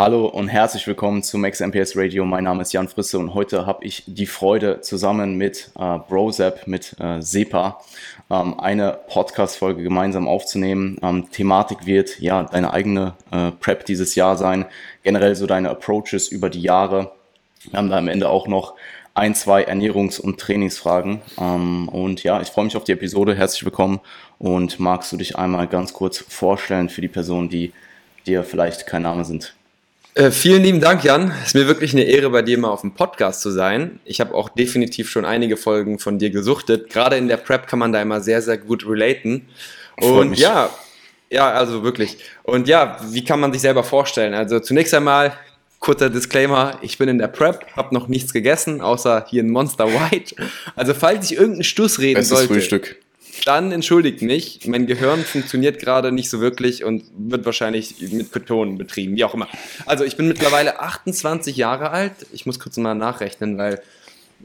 Hallo und herzlich willkommen zu Max MPS Radio. Mein Name ist Jan Frisse und heute habe ich die Freude, zusammen mit äh, Brozap, mit äh, SEPA, ähm, eine Podcast-Folge gemeinsam aufzunehmen. Ähm, Thematik wird ja deine eigene äh, Prep dieses Jahr sein, generell so deine Approaches über die Jahre. Wir haben da am Ende auch noch ein, zwei Ernährungs- und Trainingsfragen. Ähm, und ja, ich freue mich auf die Episode. Herzlich willkommen und magst du dich einmal ganz kurz vorstellen für die Personen, die dir vielleicht kein Name sind? Äh, vielen lieben Dank, Jan. Es ist mir wirklich eine Ehre, bei dir mal auf dem Podcast zu sein. Ich habe auch definitiv schon einige Folgen von dir gesuchtet. Gerade in der Prep kann man da immer sehr, sehr gut relaten. Und ja, ja, also wirklich. Und ja, wie kann man sich selber vorstellen? Also zunächst einmal kurzer Disclaimer, ich bin in der Prep, habe noch nichts gegessen, außer hier ein Monster White. Also falls ich irgendeinen Stuss reden Bestes sollte, Frühstück dann entschuldigt mich. Mein Gehirn funktioniert gerade nicht so wirklich und wird wahrscheinlich mit Ketonen betrieben, wie auch immer. Also ich bin mittlerweile 28 Jahre alt. Ich muss kurz mal nachrechnen, weil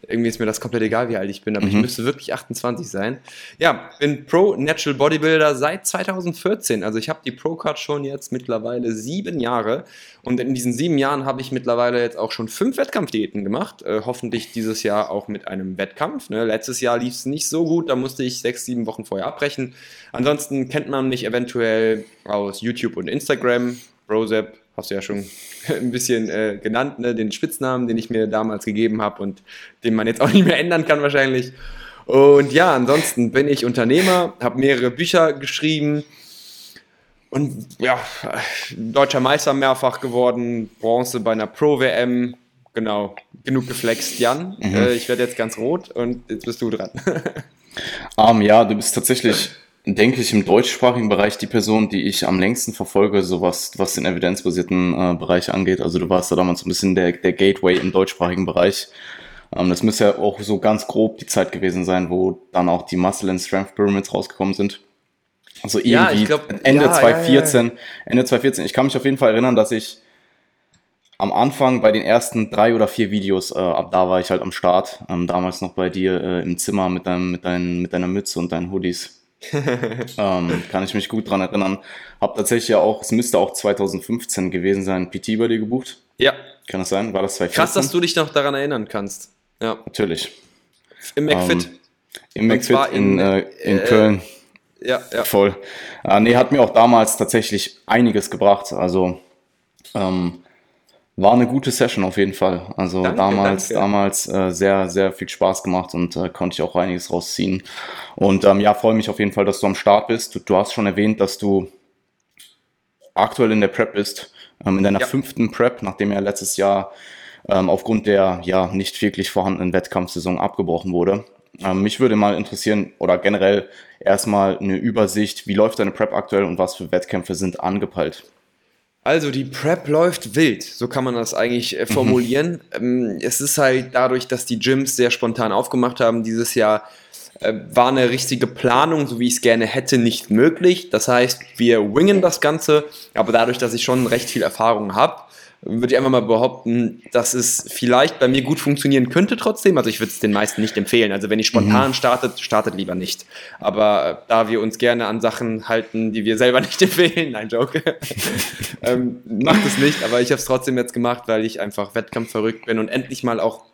irgendwie ist mir das komplett egal, wie alt ich bin, aber mhm. ich müsste wirklich 28 sein. Ja, bin Pro Natural Bodybuilder seit 2014. Also ich habe die Pro Card schon jetzt mittlerweile sieben Jahre. Und in diesen sieben Jahren habe ich mittlerweile jetzt auch schon fünf Wettkampfdiäten gemacht. Äh, hoffentlich dieses Jahr auch mit einem Wettkampf. Ne? Letztes Jahr lief es nicht so gut, da musste ich sechs, sieben Wochen vorher abbrechen. Ansonsten kennt man mich eventuell aus YouTube und Instagram. Brozep, hast du ja schon ein bisschen äh, genannt, ne? den Spitznamen, den ich mir damals gegeben habe und den man jetzt auch nicht mehr ändern kann wahrscheinlich. Und ja, ansonsten bin ich Unternehmer, habe mehrere Bücher geschrieben und ja, deutscher Meister mehrfach geworden, Bronze bei einer Pro-WM. Genau, genug geflext, Jan. Mhm. Äh, ich werde jetzt ganz rot und jetzt bist du dran. um, ja, du bist tatsächlich denke ich, im deutschsprachigen Bereich die Person, die ich am längsten verfolge, so was, was den evidenzbasierten äh, Bereich angeht. Also du warst da damals ein bisschen der, der Gateway im deutschsprachigen Bereich. Ähm, das müsste ja auch so ganz grob die Zeit gewesen sein, wo dann auch die Muscle and Strength Pyramids rausgekommen sind. Also irgendwie ja, glaub, Ende ja, 2014, ja, Ende 2014. Ich kann mich auf jeden Fall erinnern, dass ich am Anfang bei den ersten drei oder vier Videos, äh, ab da war ich halt am Start, ähm, damals noch bei dir äh, im Zimmer mit, deinem, mit, dein, mit deiner Mütze und deinen Hoodies. ähm, kann ich mich gut dran erinnern. Hab tatsächlich ja auch, es müsste auch 2015 gewesen sein, PT bei dir gebucht. Ja. Kann das sein? War das 2014? Krass, dass du dich noch daran erinnern kannst. Ja. Natürlich. Im McFit. Ähm, Im McFit in, in, äh, in äh, Köln. Ja, ja. Voll. Äh, nee, hat mir auch damals tatsächlich einiges gebracht. Also, ähm, war eine gute Session auf jeden Fall. Also danke, damals, danke. damals äh, sehr, sehr viel Spaß gemacht und äh, konnte ich auch einiges rausziehen. Und ähm, ja, freue mich auf jeden Fall, dass du am Start bist. Du, du hast schon erwähnt, dass du aktuell in der Prep bist, ähm, in deiner ja. fünften Prep, nachdem er letztes Jahr ähm, aufgrund der ja nicht wirklich vorhandenen Wettkampfsaison abgebrochen wurde. Ähm, mich würde mal interessieren oder generell erstmal eine Übersicht, wie läuft deine Prep aktuell und was für Wettkämpfe sind angepeilt? Also die Prep läuft wild, so kann man das eigentlich äh, formulieren. Mhm. es ist halt dadurch, dass die Gyms sehr spontan aufgemacht haben dieses Jahr, äh, war eine richtige Planung, so wie ich es gerne hätte, nicht möglich. Das heißt, wir wingen das Ganze, aber dadurch, dass ich schon recht viel Erfahrung habe, würde ich einfach mal behaupten, dass es vielleicht bei mir gut funktionieren könnte trotzdem. Also ich würde es den meisten nicht empfehlen. Also wenn ich spontan mhm. startet, startet lieber nicht. Aber äh, da wir uns gerne an Sachen halten, die wir selber nicht empfehlen, nein, Joke, ähm, macht es nicht. Aber ich habe es trotzdem jetzt gemacht, weil ich einfach wettkampfverrückt bin und endlich mal auch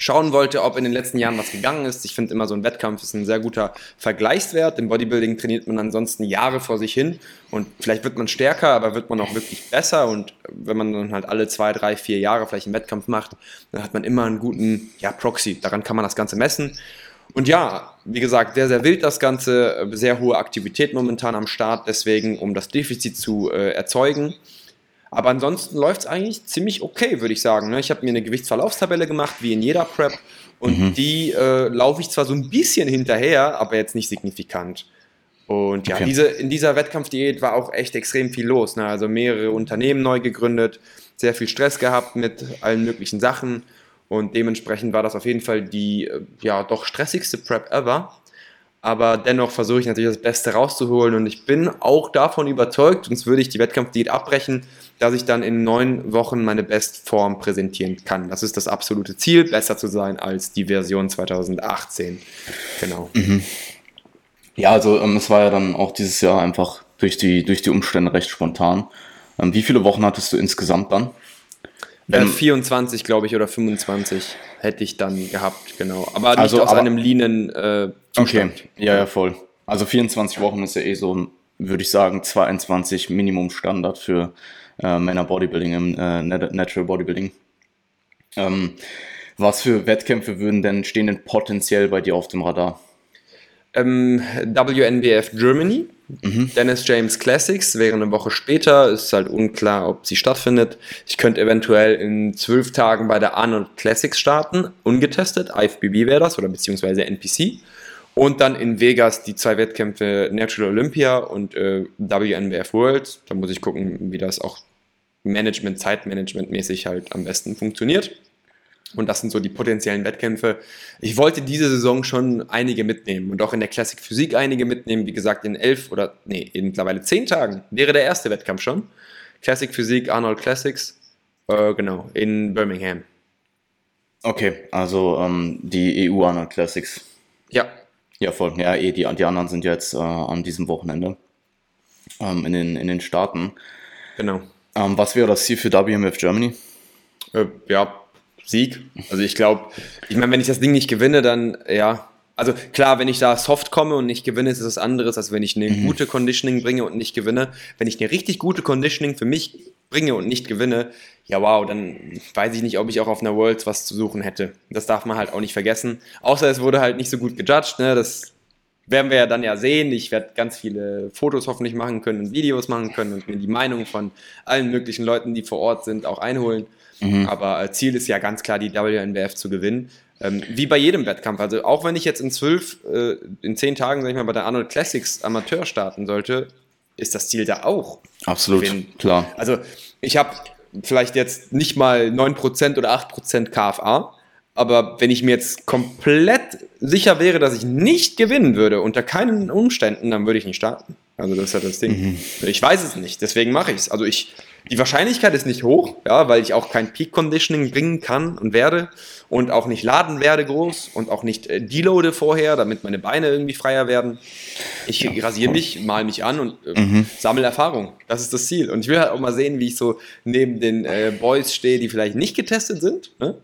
schauen wollte, ob in den letzten Jahren was gegangen ist. Ich finde immer so ein Wettkampf ist ein sehr guter Vergleichswert. Im Bodybuilding trainiert man ansonsten Jahre vor sich hin und vielleicht wird man stärker, aber wird man auch wirklich besser. Und wenn man dann halt alle zwei, drei, vier Jahre vielleicht einen Wettkampf macht, dann hat man immer einen guten ja, Proxy. Daran kann man das Ganze messen. Und ja, wie gesagt, sehr, sehr wild das Ganze, sehr hohe Aktivität momentan am Start, deswegen, um das Defizit zu äh, erzeugen. Aber ansonsten läuft es eigentlich ziemlich okay, würde ich sagen. Ne? Ich habe mir eine Gewichtsverlaufstabelle gemacht, wie in jeder Prep. Und mhm. die äh, laufe ich zwar so ein bisschen hinterher, aber jetzt nicht signifikant. Und ja, okay. diese, in dieser Wettkampfdiät war auch echt extrem viel los. Ne? Also mehrere Unternehmen neu gegründet, sehr viel Stress gehabt mit allen möglichen Sachen. Und dementsprechend war das auf jeden Fall die äh, ja doch stressigste Prep ever. Aber dennoch versuche ich natürlich das Beste rauszuholen und ich bin auch davon überzeugt, sonst würde ich die Wettkampfdiät abbrechen, dass ich dann in neun Wochen meine Bestform präsentieren kann. Das ist das absolute Ziel, besser zu sein als die Version 2018. Genau. Mhm. Ja, also ähm, es war ja dann auch dieses Jahr einfach durch die, durch die Umstände recht spontan. Ähm, wie viele Wochen hattest du insgesamt dann? Äh, 24, glaube ich, oder 25 hätte ich dann gehabt, genau. Aber nicht Also, aus aber- einem leanen äh, Okay, ja, ja, voll. Also 24 Wochen ist ja eh so, würde ich sagen, 22 Minimum Standard für äh, Männer Bodybuilding im äh, Nat- Natural Bodybuilding. Ähm, was für Wettkämpfe würden denn stehen denn potenziell bei dir auf dem Radar? Ähm, WNBF Germany, Mhm. Dennis James Classics wäre eine Woche später. Ist halt unklar, ob sie stattfindet. Ich könnte eventuell in zwölf Tagen bei der Arnold Classics starten, ungetestet. IFBB wäre das oder beziehungsweise NPC. Und dann in Vegas die zwei Wettkämpfe Natural Olympia und äh, WNBF World. Da muss ich gucken, wie das auch Management, Zeitmanagement mäßig halt am besten funktioniert. Und das sind so die potenziellen Wettkämpfe. Ich wollte diese Saison schon einige mitnehmen und auch in der Classic Physik einige mitnehmen. Wie gesagt, in elf oder nee, in mittlerweile zehn Tagen wäre der erste Wettkampf schon. Classic Physik, Arnold Classics, äh, genau, in Birmingham. Okay, also ähm, die EU Arnold Classics. Ja, Ja, voll. Ja, eh, die, die anderen sind jetzt äh, an diesem Wochenende ähm, in, den, in den Staaten. genau. Ähm, was wäre das Ziel für WMF Germany? Äh, ja, Sieg. Also ich glaube, ich meine, wenn ich das Ding nicht gewinne, dann ja. Also klar, wenn ich da soft komme und nicht gewinne, ist es was anderes, als wenn ich eine gute Conditioning bringe und nicht gewinne. Wenn ich eine richtig gute Conditioning für mich bringe und nicht gewinne, ja wow, dann weiß ich nicht, ob ich auch auf einer Worlds was zu suchen hätte. Das darf man halt auch nicht vergessen. Außer es wurde halt nicht so gut gejudged, ne? Das werden wir ja dann ja sehen. Ich werde ganz viele Fotos hoffentlich machen können und Videos machen können und mir die Meinung von allen möglichen Leuten, die vor Ort sind, auch einholen. Aber äh, Ziel ist ja ganz klar, die WNBF zu gewinnen. Ähm, wie bei jedem Wettkampf. Also auch wenn ich jetzt in zwölf, äh, in zehn Tagen, sag ich mal, bei der Arnold Classics Amateur starten sollte, ist das Ziel da auch. Absolut, Gewinnen. klar. Also ich habe vielleicht jetzt nicht mal 9% oder 8% KFA, aber wenn ich mir jetzt komplett sicher wäre, dass ich nicht gewinnen würde, unter keinen Umständen, dann würde ich nicht starten. Also das ist ja das Ding. Ich weiß es nicht, deswegen mache ich es. Also ich, die Wahrscheinlichkeit ist nicht hoch, ja, weil ich auch kein Peak Conditioning bringen kann und werde und auch nicht laden werde groß und auch nicht äh, deloade vorher, damit meine Beine irgendwie freier werden. Ich rasiere mich, mal mich an und äh, sammle Erfahrung. Das ist das Ziel. Und ich will halt auch mal sehen, wie ich so neben den äh, Boys stehe, die vielleicht nicht getestet sind. Ne?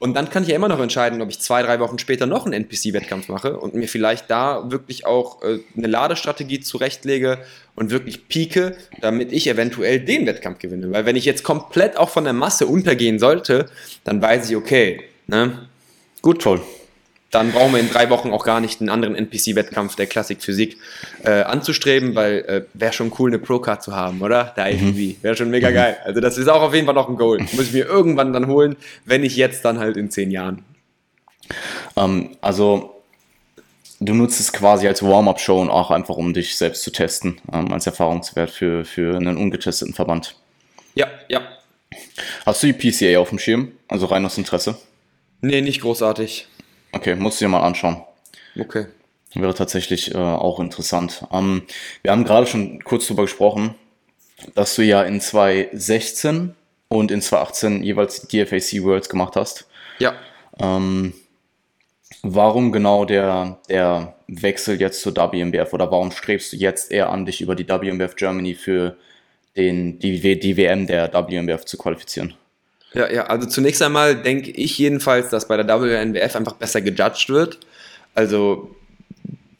Und dann kann ich ja immer noch entscheiden, ob ich zwei, drei Wochen später noch einen NPC-Wettkampf mache und mir vielleicht da wirklich auch äh, eine Ladestrategie zurechtlege und wirklich pieke, damit ich eventuell den Wettkampf gewinne. Weil wenn ich jetzt komplett auch von der Masse untergehen sollte, dann weiß ich, okay, ne? Gut, toll. Dann brauchen wir in drei Wochen auch gar nicht einen anderen NPC-Wettkampf der Klassik Physik äh, anzustreben, weil äh, wäre schon cool, eine Pro-Card zu haben, oder? Der IFBB. Wäre schon mega geil. Also das ist auch auf jeden Fall noch ein Goal. Muss ich mir irgendwann dann holen, wenn nicht jetzt, dann halt in zehn Jahren. Ähm, also, du nutzt es quasi als Warm-up-Show und auch einfach, um dich selbst zu testen, ähm, als Erfahrungswert für, für einen ungetesteten Verband. Ja, ja. Hast du die PCA auf dem Schirm? Also rein aus Interesse? Nee, nicht großartig. Okay, musst du dir mal anschauen. Okay. Wäre tatsächlich äh, auch interessant. Ähm, wir haben gerade schon kurz darüber gesprochen, dass du ja in 2016 und in 2018 jeweils die DFAC Worlds gemacht hast. Ja. Ähm, warum genau der, der Wechsel jetzt zur WMBF oder warum strebst du jetzt eher an, dich über die WMBF Germany für den, die, die WM der WMBF zu qualifizieren? Ja, ja, also zunächst einmal denke ich jedenfalls, dass bei der WNBF einfach besser gejudged wird. Also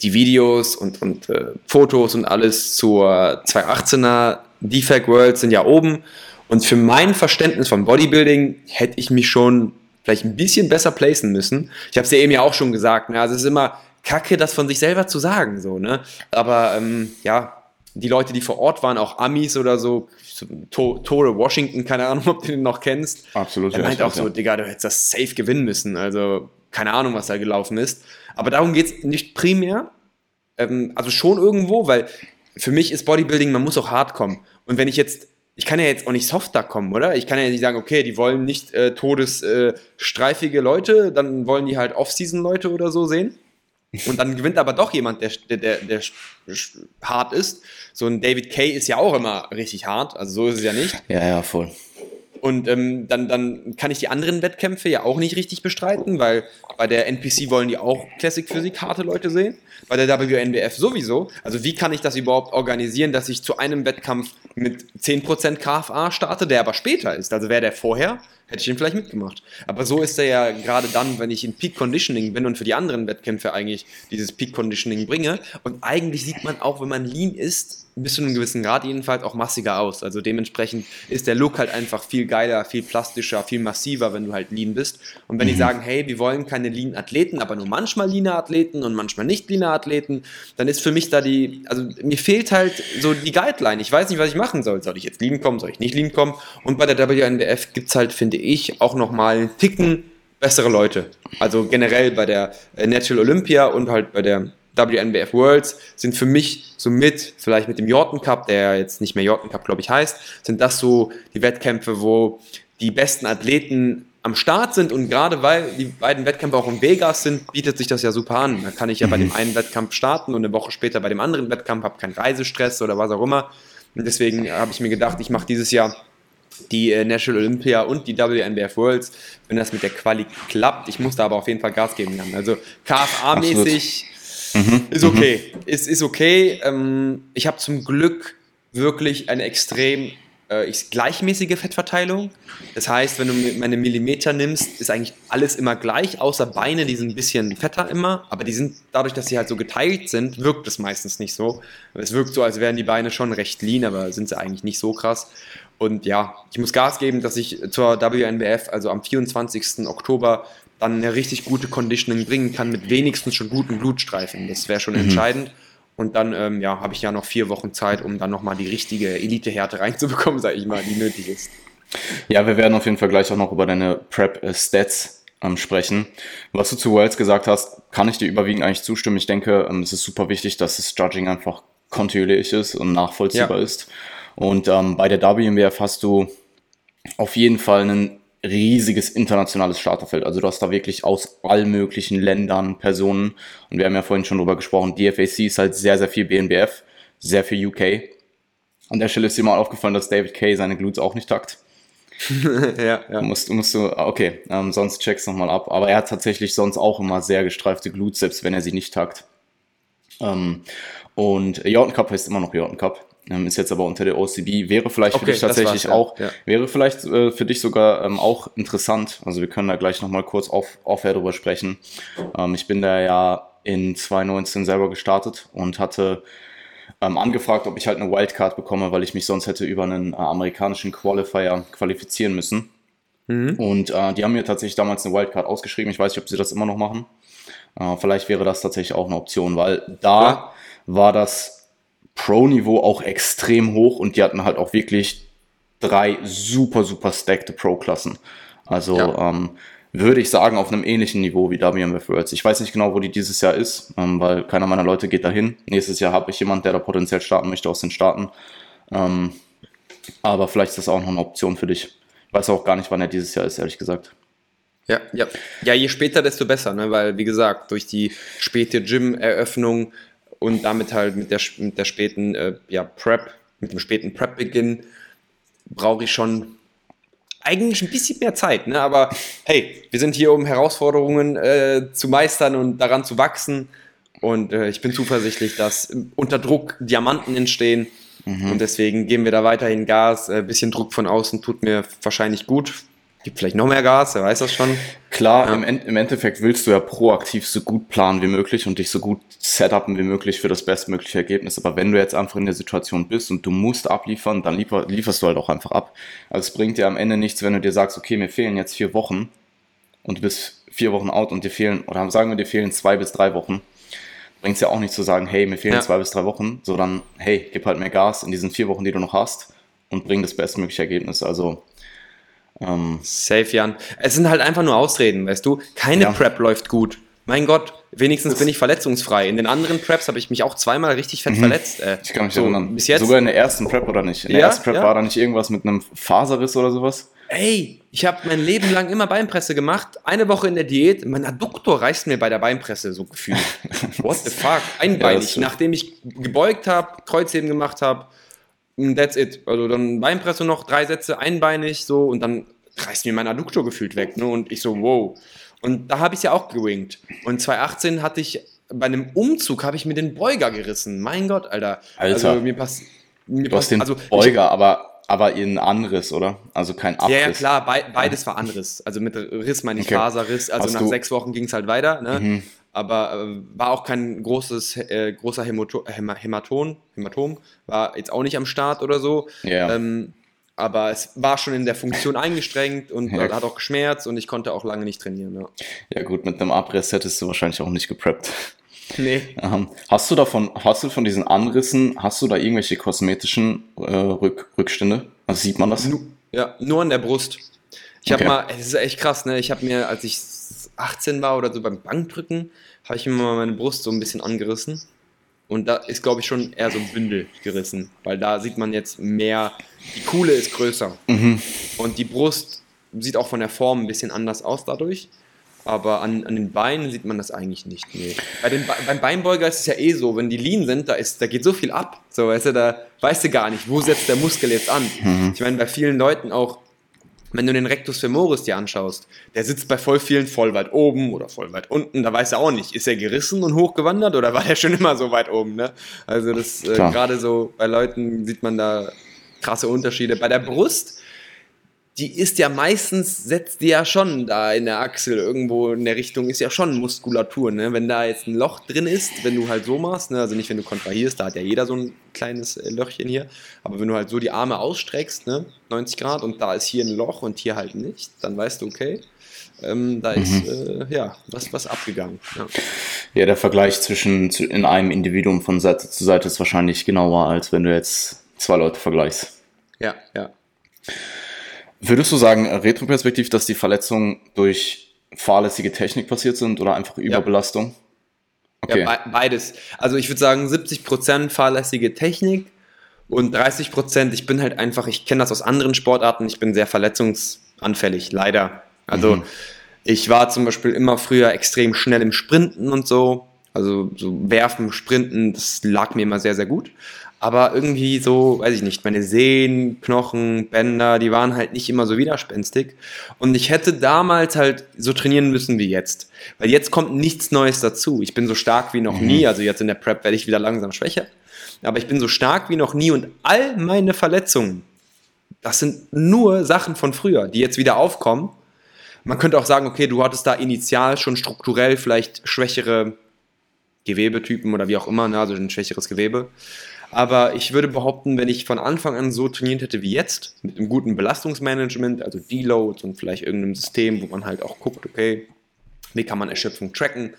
die Videos und, und äh, Fotos und alles zur 218er Defect World sind ja oben. Und für mein Verständnis von Bodybuilding hätte ich mich schon vielleicht ein bisschen besser placen müssen. Ich habe es ja eben ja auch schon gesagt. Ne? Also es ist immer kacke, das von sich selber zu sagen. So, ne? Aber ähm, ja, die Leute, die vor Ort waren, auch Amis oder so, so To- Tore Washington, keine Ahnung, ob du den noch kennst. Absolut, Er meint auch so. Digga, du hättest das safe gewinnen müssen. Also, keine Ahnung, was da gelaufen ist. Aber darum geht es nicht primär. Ähm, also schon irgendwo, weil für mich ist Bodybuilding, man muss auch hart kommen. Und wenn ich jetzt, ich kann ja jetzt auch nicht soft da kommen, oder? Ich kann ja nicht sagen, okay, die wollen nicht äh, todesstreifige äh, Leute, dann wollen die halt Off-Season-Leute oder so sehen. Und dann gewinnt aber doch jemand, der, der, der, hart ist. So ein David Kay ist ja auch immer richtig hart, also so ist es ja nicht. Ja, ja, voll. Und ähm, dann, dann kann ich die anderen Wettkämpfe ja auch nicht richtig bestreiten, weil bei der NPC wollen die auch Classic Physik harte Leute sehen. Bei der WNBF sowieso. Also wie kann ich das überhaupt organisieren, dass ich zu einem Wettkampf mit 10% KFA starte, der aber später ist? Also wäre der vorher, hätte ich ihn vielleicht mitgemacht. Aber so ist er ja gerade dann, wenn ich in Peak Conditioning bin und für die anderen Wettkämpfe eigentlich dieses Peak Conditioning bringe. Und eigentlich sieht man auch, wenn man lean ist, bis zu einem gewissen Grad jedenfalls auch massiger aus. Also dementsprechend ist der Look halt einfach viel geiler, viel plastischer, viel massiver, wenn du halt lean bist. Und wenn mhm. die sagen, hey, wir wollen keine lean Athleten, aber nur manchmal lean Athleten und manchmal nicht lean Athleten, dann ist für mich da die, also mir fehlt halt so die Guideline. Ich weiß nicht, was ich machen soll. Soll ich jetzt lean kommen, soll ich nicht lean kommen? Und bei der WNBF gibt es halt, finde ich, auch nochmal einen Ticken bessere Leute. Also generell bei der äh, Natural Olympia und halt bei der WNBF Worlds sind für mich somit, vielleicht mit dem Jordan Cup, der jetzt nicht mehr Jordan Cup, glaube ich, heißt, sind das so die Wettkämpfe, wo die besten Athleten am Start sind und gerade weil die beiden Wettkämpfe auch in Vegas sind, bietet sich das ja super an. Da kann ich ja bei dem mhm. einen Wettkampf starten und eine Woche später bei dem anderen Wettkampf, habe keinen Reisestress oder was auch immer. Und deswegen habe ich mir gedacht, ich mache dieses Jahr die äh, National Olympia und die WNBF Worlds, wenn das mit der Quali klappt. Ich muss da aber auf jeden Fall Gas geben. Dann. Also KFA-mäßig Mhm. Ist okay. Mhm. Ist, ist okay. Ähm, ich habe zum Glück wirklich eine extrem äh, gleichmäßige Fettverteilung. Das heißt, wenn du meine Millimeter nimmst, ist eigentlich alles immer gleich, außer Beine, die sind ein bisschen fetter immer, aber die sind dadurch, dass sie halt so geteilt sind, wirkt es meistens nicht so. Es wirkt so, als wären die Beine schon recht lean, aber sind sie eigentlich nicht so krass. Und ja, ich muss Gas geben, dass ich zur WNBF, also am 24. Oktober, dann eine richtig gute Conditioning bringen kann mit wenigstens schon guten Blutstreifen. Das wäre schon mhm. entscheidend. Und dann ähm, ja, habe ich ja noch vier Wochen Zeit, um dann nochmal die richtige Elite-Härte reinzubekommen, sage ich mal, die nötig ist. Ja, wir werden auf jeden Fall gleich auch noch über deine Prep-Stats ähm, sprechen. Was du zu Worlds gesagt hast, kann ich dir überwiegend eigentlich zustimmen. Ich denke, ähm, es ist super wichtig, dass das Judging einfach kontinuierlich ist und nachvollziehbar ja. ist. Und ähm, bei der WMWF hast du auf jeden Fall einen riesiges internationales Starterfeld. Also du hast da wirklich aus allen möglichen Ländern Personen. Und wir haben ja vorhin schon drüber gesprochen, DFAC ist halt sehr, sehr viel BNBF, sehr viel UK. An der Stelle ist dir mal aufgefallen, dass David Kay seine Glutes auch nicht takt. ja, ja. Musst, musst du, okay, ähm, sonst check's nochmal ab. Aber er hat tatsächlich sonst auch immer sehr gestreifte Glutes, selbst wenn er sie nicht takt. Ähm, und Jordan Cup heißt immer noch Jordan Cup ist jetzt aber unter der OCB, wäre vielleicht okay, für dich tatsächlich ja. auch, ja. wäre vielleicht äh, für dich sogar ähm, auch interessant. Also wir können da gleich nochmal kurz auf, auf drüber sprechen. Ähm, ich bin da ja in 2019 selber gestartet und hatte ähm, angefragt, ob ich halt eine Wildcard bekomme, weil ich mich sonst hätte über einen äh, amerikanischen Qualifier qualifizieren müssen. Mhm. Und äh, die haben mir tatsächlich damals eine Wildcard ausgeschrieben. Ich weiß nicht, ob sie das immer noch machen. Äh, vielleicht wäre das tatsächlich auch eine Option, weil da ja. war das Pro-Niveau auch extrem hoch und die hatten halt auch wirklich drei super, super stackte Pro-Klassen. Also ja. ähm, würde ich sagen, auf einem ähnlichen Niveau wie WMF Worlds. Ich weiß nicht genau, wo die dieses Jahr ist, ähm, weil keiner meiner Leute geht dahin. Nächstes Jahr habe ich jemanden, der da potenziell starten möchte aus den Staaten. Ähm, aber vielleicht ist das auch noch eine Option für dich. Ich weiß auch gar nicht, wann er dieses Jahr ist, ehrlich gesagt. Ja, ja. Ja, je später, desto besser, ne? weil, wie gesagt, durch die späte Gym-Eröffnung und damit halt mit der, mit der späten äh, ja, Prep, mit dem späten Prep-Beginn brauche ich schon eigentlich ein bisschen mehr Zeit, ne? aber hey, wir sind hier, um Herausforderungen äh, zu meistern und daran zu wachsen und äh, ich bin zuversichtlich, dass unter Druck Diamanten entstehen mhm. und deswegen geben wir da weiterhin Gas. Ein äh, bisschen Druck von außen tut mir wahrscheinlich gut, Gibt vielleicht noch mehr Gas, wer weiß das schon. Klar, ja. im, im, Endeffekt willst du ja proaktiv so gut planen wie möglich und dich so gut setupen wie möglich für das bestmögliche Ergebnis. Aber wenn du jetzt einfach in der Situation bist und du musst abliefern, dann liefer, lieferst du halt auch einfach ab. Also es bringt dir am Ende nichts, wenn du dir sagst, okay, mir fehlen jetzt vier Wochen und du bist vier Wochen out und dir fehlen, oder sagen wir, dir fehlen zwei bis drei Wochen. Bringt es ja auch nicht zu sagen, hey, mir fehlen ja. zwei bis drei Wochen, sondern hey, gib halt mehr Gas in diesen vier Wochen, die du noch hast und bring das bestmögliche Ergebnis. Also ähm, Safe, Jan. Es sind halt einfach nur Ausreden, weißt du? Keine ja. Prep läuft gut. Mein Gott, wenigstens bin ich verletzungsfrei. In den anderen Preps habe ich mich auch zweimal richtig fett mhm. verletzt. Äh, ich kann mich so, erinnern. Bis jetzt? Sogar in der ersten Prep oder nicht? In der ja, ersten Prep ja. war da nicht irgendwas mit einem Faserriss oder sowas? Ey, ich habe mein Leben lang immer Beinpresse gemacht. Eine Woche in der Diät. Mein Adduktor reißt mir bei der Beinpresse so gefühlt. What the fuck? Einbeinig. Ja, Nachdem ich gebeugt habe, Kreuzheben gemacht habe, that's it. Also dann Beinpresse noch, drei Sätze einbeinig so und dann reißt mir mein Adduktor gefühlt weg. Ne? Und ich so, wow. Und da habe ich es ja auch gewinkt. Und 2018 hatte ich bei einem Umzug habe ich mir den Beuger gerissen. Mein Gott, Alter. Alter. Also mir passt. Mir Du passt den also, Beuger, aber, aber in Anriss, oder? Also kein Abriss. Ja, ja, klar, bei, beides war anderes. Also mit Riss meine ich Okay. Faserriss. Also Hast nach sechs Wochen ging es halt weiter. Ne? Mhm. Aber äh, war auch kein großes, äh, großer Hämato Häma Hämaton, Hämatom. War jetzt auch nicht am Start oder so. Ja. Ähm, aber es war schon in der Funktion eingestrengt und Ja. hat auch geschmerzt und ich konnte auch lange nicht trainieren. Ja. Ja gut, mit einem Abriss hättest du wahrscheinlich auch nicht gepreppt. Nee. Ähm, hast du davon, hast du von diesen Anrissen, hast du da irgendwelche kosmetischen äh, Rück, Rückstände? Also sieht man das? Ja, nur an der Brust. Ich habe Okay. mal, es ist echt krass, ne? Ich habe mir, als ich 18 war oder so beim Bankdrücken, habe ich mir mal meine Brust so ein bisschen angerissen. Und da ist, glaube ich, schon eher so ein Bündel gerissen, weil da sieht man jetzt mehr, die Kuhle ist größer. Mhm. Und die Brust sieht auch von der Form ein bisschen anders aus dadurch. Aber an, an den Beinen sieht man das eigentlich nicht. Nee. Bei den, Be- beim Beinbeuger ist es ja eh so, wenn die lean sind, da, ist, da geht so viel ab. So, weißt du, da weißt du gar nicht, wo setzt der Muskel jetzt an. Ich meine, bei vielen Leuten auch, wenn du den Rectus femoris dir anschaust, der sitzt bei voll vielen voll weit oben oder voll weit unten, da weißt du auch nicht, ist er gerissen und hochgewandert oder war der schon immer so weit oben, ne? Also das, äh, gerade so bei Leuten sieht man da krasse Unterschiede. Bei der Brust, die ist ja meistens, setzt die ja schon da in der Achsel irgendwo in der Richtung, ist ja schon Muskulatur, ne? Wenn da jetzt ein Loch drin ist, wenn du halt so machst, ne? Also nicht, wenn du kontrahierst, da hat ja jeder so ein kleines äh, Löchchen hier, aber wenn du halt so die Arme ausstreckst, ne? 90 Grad und da ist hier ein Loch und hier halt nicht, dann weißt du, okay, ähm, da ist, äh, ja, was, was abgegangen. Ja. Ja, der Vergleich zwischen in einem Individuum von Seite zu Seite ist wahrscheinlich genauer, als wenn du jetzt zwei Leute vergleichst. ja, ja. Würdest du sagen, äh, retroperspektiv, dass die Verletzungen durch fahrlässige Technik passiert sind oder einfach Überbelastung? Okay. Ja, be beides. Also ich würde sagen 70% fahrlässige Technik und 30%, ich bin halt einfach, ich kenne das aus anderen Sportarten, ich bin sehr verletzungsanfällig, leider. Also Mhm. ich war zum Beispiel immer früher extrem schnell im Sprinten und so. Also so werfen, sprinten, das lag mir immer sehr, sehr gut. Aber irgendwie so, weiß ich nicht, meine Sehnen, Knochen, Bänder, die waren halt nicht immer so widerspenstig. Und ich hätte damals halt so trainieren müssen wie jetzt. Weil jetzt kommt nichts Neues dazu. Ich bin so stark wie noch nie. Also jetzt in der Prep werde ich wieder langsam schwächer. Aber ich bin so stark wie noch nie und all meine Verletzungen, das sind nur Sachen von früher, die jetzt wieder aufkommen. Man könnte auch sagen, okay, du hattest da initial schon strukturell vielleicht schwächere Gewebetypen oder wie auch immer, ne, also ein schwächeres Gewebe. Aber ich würde behaupten, wenn ich von Anfang an so trainiert hätte wie jetzt, mit einem guten Belastungsmanagement, also Deloads und vielleicht irgendeinem System, wo man halt auch guckt, okay, wie kann man Erschöpfung tracken,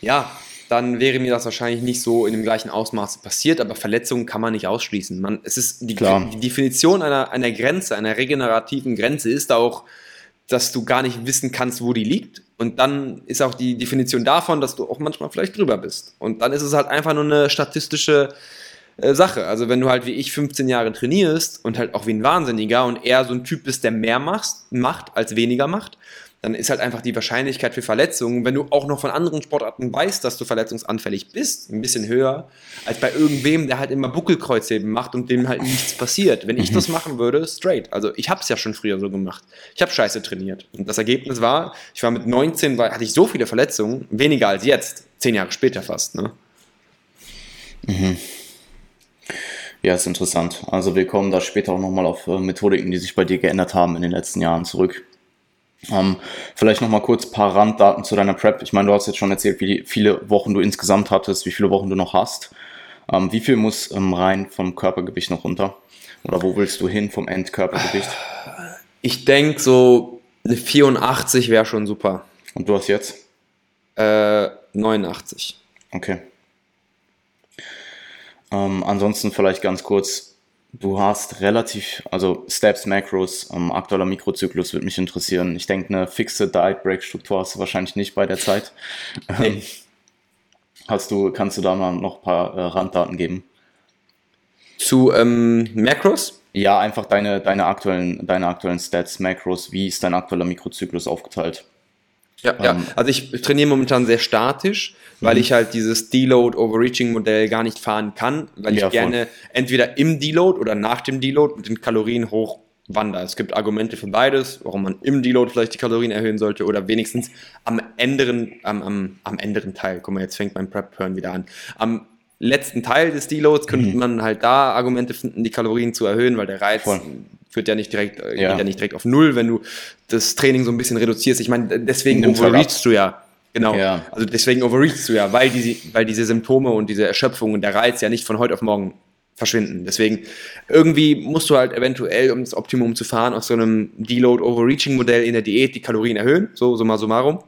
ja, dann wäre mir das wahrscheinlich nicht so in dem gleichen Ausmaße passiert, aber Verletzungen kann man nicht ausschließen. Man, es ist die, die Definition einer, einer Grenze, einer regenerativen Grenze ist auch, dass du gar nicht wissen kannst, wo die liegt. Und dann ist auch die Definition davon, dass du auch manchmal vielleicht drüber bist. Und dann ist es halt einfach nur eine statistische äh, Sache. Also wenn du halt wie ich 15 Jahre trainierst und halt auch wie ein Wahnsinniger und eher so ein Typ bist, der mehr machst, macht als weniger macht, dann ist halt einfach die Wahrscheinlichkeit für Verletzungen, wenn du auch noch von anderen Sportarten weißt, dass du verletzungsanfällig bist, ein bisschen höher, als bei irgendwem, der halt immer Buckelkreuzheben macht und dem halt nichts passiert. Wenn ich das machen würde, straight. Also ich habe es ja schon früher so gemacht. Ich habe scheiße trainiert. Und das Ergebnis war, ich war mit 19, war, hatte ich so viele Verletzungen, weniger als jetzt, zehn Jahre später fast. Ne? Ja, ist interessant. Also wir kommen da später auch nochmal auf äh, Methodiken, die sich bei dir geändert haben in den letzten Jahren zurück. Ähm, vielleicht nochmal kurz ein paar Randdaten zu deiner Prep. Ich meine, du hast jetzt schon erzählt, wie viele Wochen du insgesamt hattest, wie viele Wochen du noch hast. Ähm, wie viel muss ähm, rein vom Körpergewicht noch runter? Oder wo willst du hin vom Endkörpergewicht? Ich denke, so eine 84 wäre schon super. Und du hast jetzt? Äh, 89. Okay. Ähm, ansonsten vielleicht ganz kurz, du hast relativ, also Steps, Macros, ähm, aktueller Mikrozyklus würde mich interessieren. Ich denke, eine fixe Diet Break Struktur hast du wahrscheinlich nicht bei der Zeit. Ähm, Nee. Hast du, kannst du da mal noch ein paar äh, Randdaten geben? Zu ähm, Macros? Ja, einfach deine, deine aktuellen, deine aktuellen Stats, Macros, wie ist dein aktueller Mikrozyklus aufgeteilt? Ja, ähm, ja, also ich trainiere momentan sehr statisch, weil mhm. ich halt dieses Deload Overreaching Modell gar nicht fahren kann, weil ich ja, gerne entweder im Deload oder nach dem Deload mit den Kalorien hoch wandere. Es gibt Argumente für beides, warum man im Deload vielleicht die Kalorien erhöhen sollte oder wenigstens am änderen, am, am, am änderen Teil. Guck mal, jetzt fängt mein Prep-Hören wieder an. Am letzten Teil des Deloads könnte mhm. man halt da Argumente finden, die Kalorien zu erhöhen, weil der Reiz Voll. Wird ja nicht direkt, äh, ja. geht ja nicht direkt auf Null, wenn du das Training so ein bisschen reduzierst. Ich meine, deswegen overreachst du ja. Genau. Ja. Also deswegen overreachst du ja, weil diese, weil diese Symptome und diese Erschöpfung und der Reiz ja nicht von heute auf morgen verschwinden. Deswegen irgendwie musst du halt eventuell, um das Optimum zu fahren, aus so einem Deload-Overreaching-Modell in der Diät die Kalorien erhöhen, so summa summarum.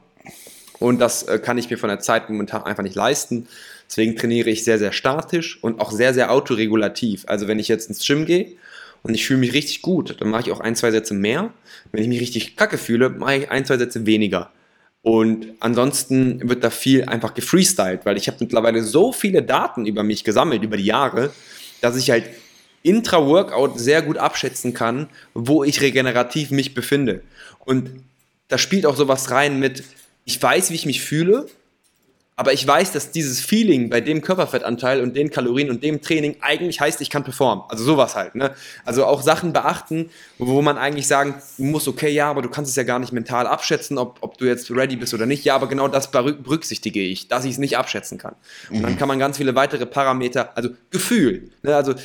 Und das äh, kann ich mir von der Zeit momentan einfach nicht leisten. Deswegen trainiere ich sehr, sehr statisch und auch sehr, sehr autoregulativ. Also wenn ich jetzt ins Gym gehe und ich fühle mich richtig gut, dann mache ich auch ein, zwei Sätze mehr. Wenn ich mich richtig kacke fühle, mache ich ein, zwei Sätze weniger. Und ansonsten wird da viel einfach gefreestylt, weil ich habe mittlerweile so viele Daten über mich gesammelt, über die Jahre, dass ich halt intra-Workout sehr gut abschätzen kann, wo ich regenerativ mich befinde. Und da spielt auch sowas rein mit, ich weiß, wie ich mich fühle aber ich weiß, dass dieses Feeling bei dem Körperfettanteil und den Kalorien und dem Training eigentlich heißt, ich kann performen. Also sowas halt. Ne? Also auch Sachen beachten, wo man eigentlich sagen muss, okay, ja, aber du kannst es ja gar nicht mental abschätzen, ob, ob du jetzt ready bist oder nicht. Ja, aber genau das berücksichtige ich, dass ich es nicht abschätzen kann. Und dann mhm. kann man ganz viele weitere Parameter, also Gefühl. Ne? Also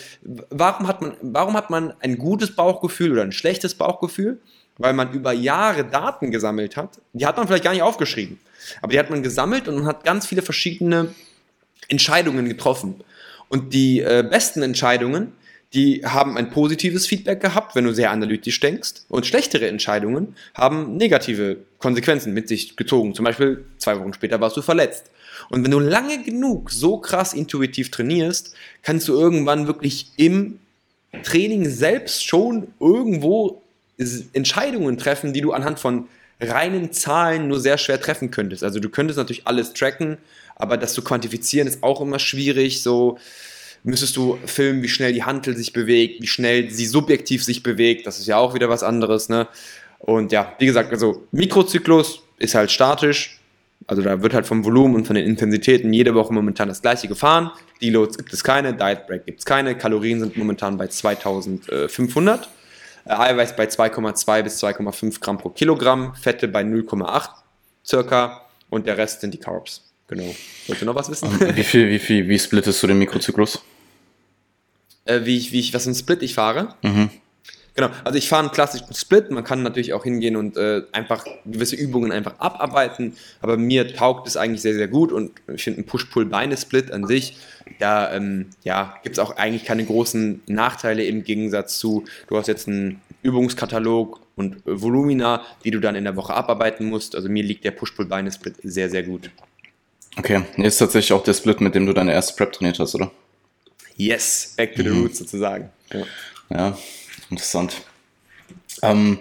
warum hat, man, warum hat man ein gutes Bauchgefühl oder ein schlechtes Bauchgefühl? Weil man über Jahre Daten gesammelt hat. Die hat man vielleicht gar nicht aufgeschrieben. Aber die hat man gesammelt und man hat ganz viele verschiedene Entscheidungen getroffen. Und die äh, besten Entscheidungen, die haben ein positives Feedback gehabt, wenn du sehr analytisch denkst. Und schlechtere Entscheidungen haben negative Konsequenzen mit sich gezogen. Zum Beispiel zwei Wochen später warst du verletzt. Und wenn du lange genug so krass intuitiv trainierst, kannst du irgendwann wirklich im Training selbst schon irgendwo Entscheidungen treffen, die du anhand von reinen Zahlen nur sehr schwer treffen könntest. Also du könntest natürlich alles tracken, aber das zu quantifizieren ist auch immer schwierig. So müsstest du filmen, wie schnell die Hantel sich bewegt, wie schnell sie subjektiv sich bewegt. Das ist ja auch wieder was anderes. Ne? Und ja, wie gesagt, also Mikrozyklus ist halt statisch. Also da wird halt vom Volumen und von den Intensitäten jede Woche momentan das gleiche gefahren. Deloads gibt es keine, Diet Break gibt es keine. Kalorien sind momentan bei 2500. Eiweiß bei 2,2 bis 2,5 Gramm pro Kilogramm, Fette bei 0,8 circa und der Rest sind die Carbs. Genau. Wollt ihr noch was wissen? wie viel, wie viel, wie splittest du den Mikrozyklus? Äh, wie ich, wie ich, was ein Split ich fahre? Mhm. Genau, also ich fahre einen klassischen Split. Man kann natürlich auch hingehen und äh, einfach gewisse Übungen einfach abarbeiten. Aber mir taugt es eigentlich sehr, sehr gut und ich finde ein Push-Pull-Beine-Split an sich, da ähm, ja, gibt es auch eigentlich keine großen Nachteile im Gegensatz zu, du hast jetzt einen Übungskatalog und Volumina, die du dann in der Woche abarbeiten musst. Also mir liegt der Push-Pull-Beine-Split sehr, sehr gut. Okay, jetzt tatsächlich auch der Split, mit dem du deine erste Prep trainiert hast, oder? Yes, back to the mhm. roots sozusagen. Ja. ja. Interessant. Ähm,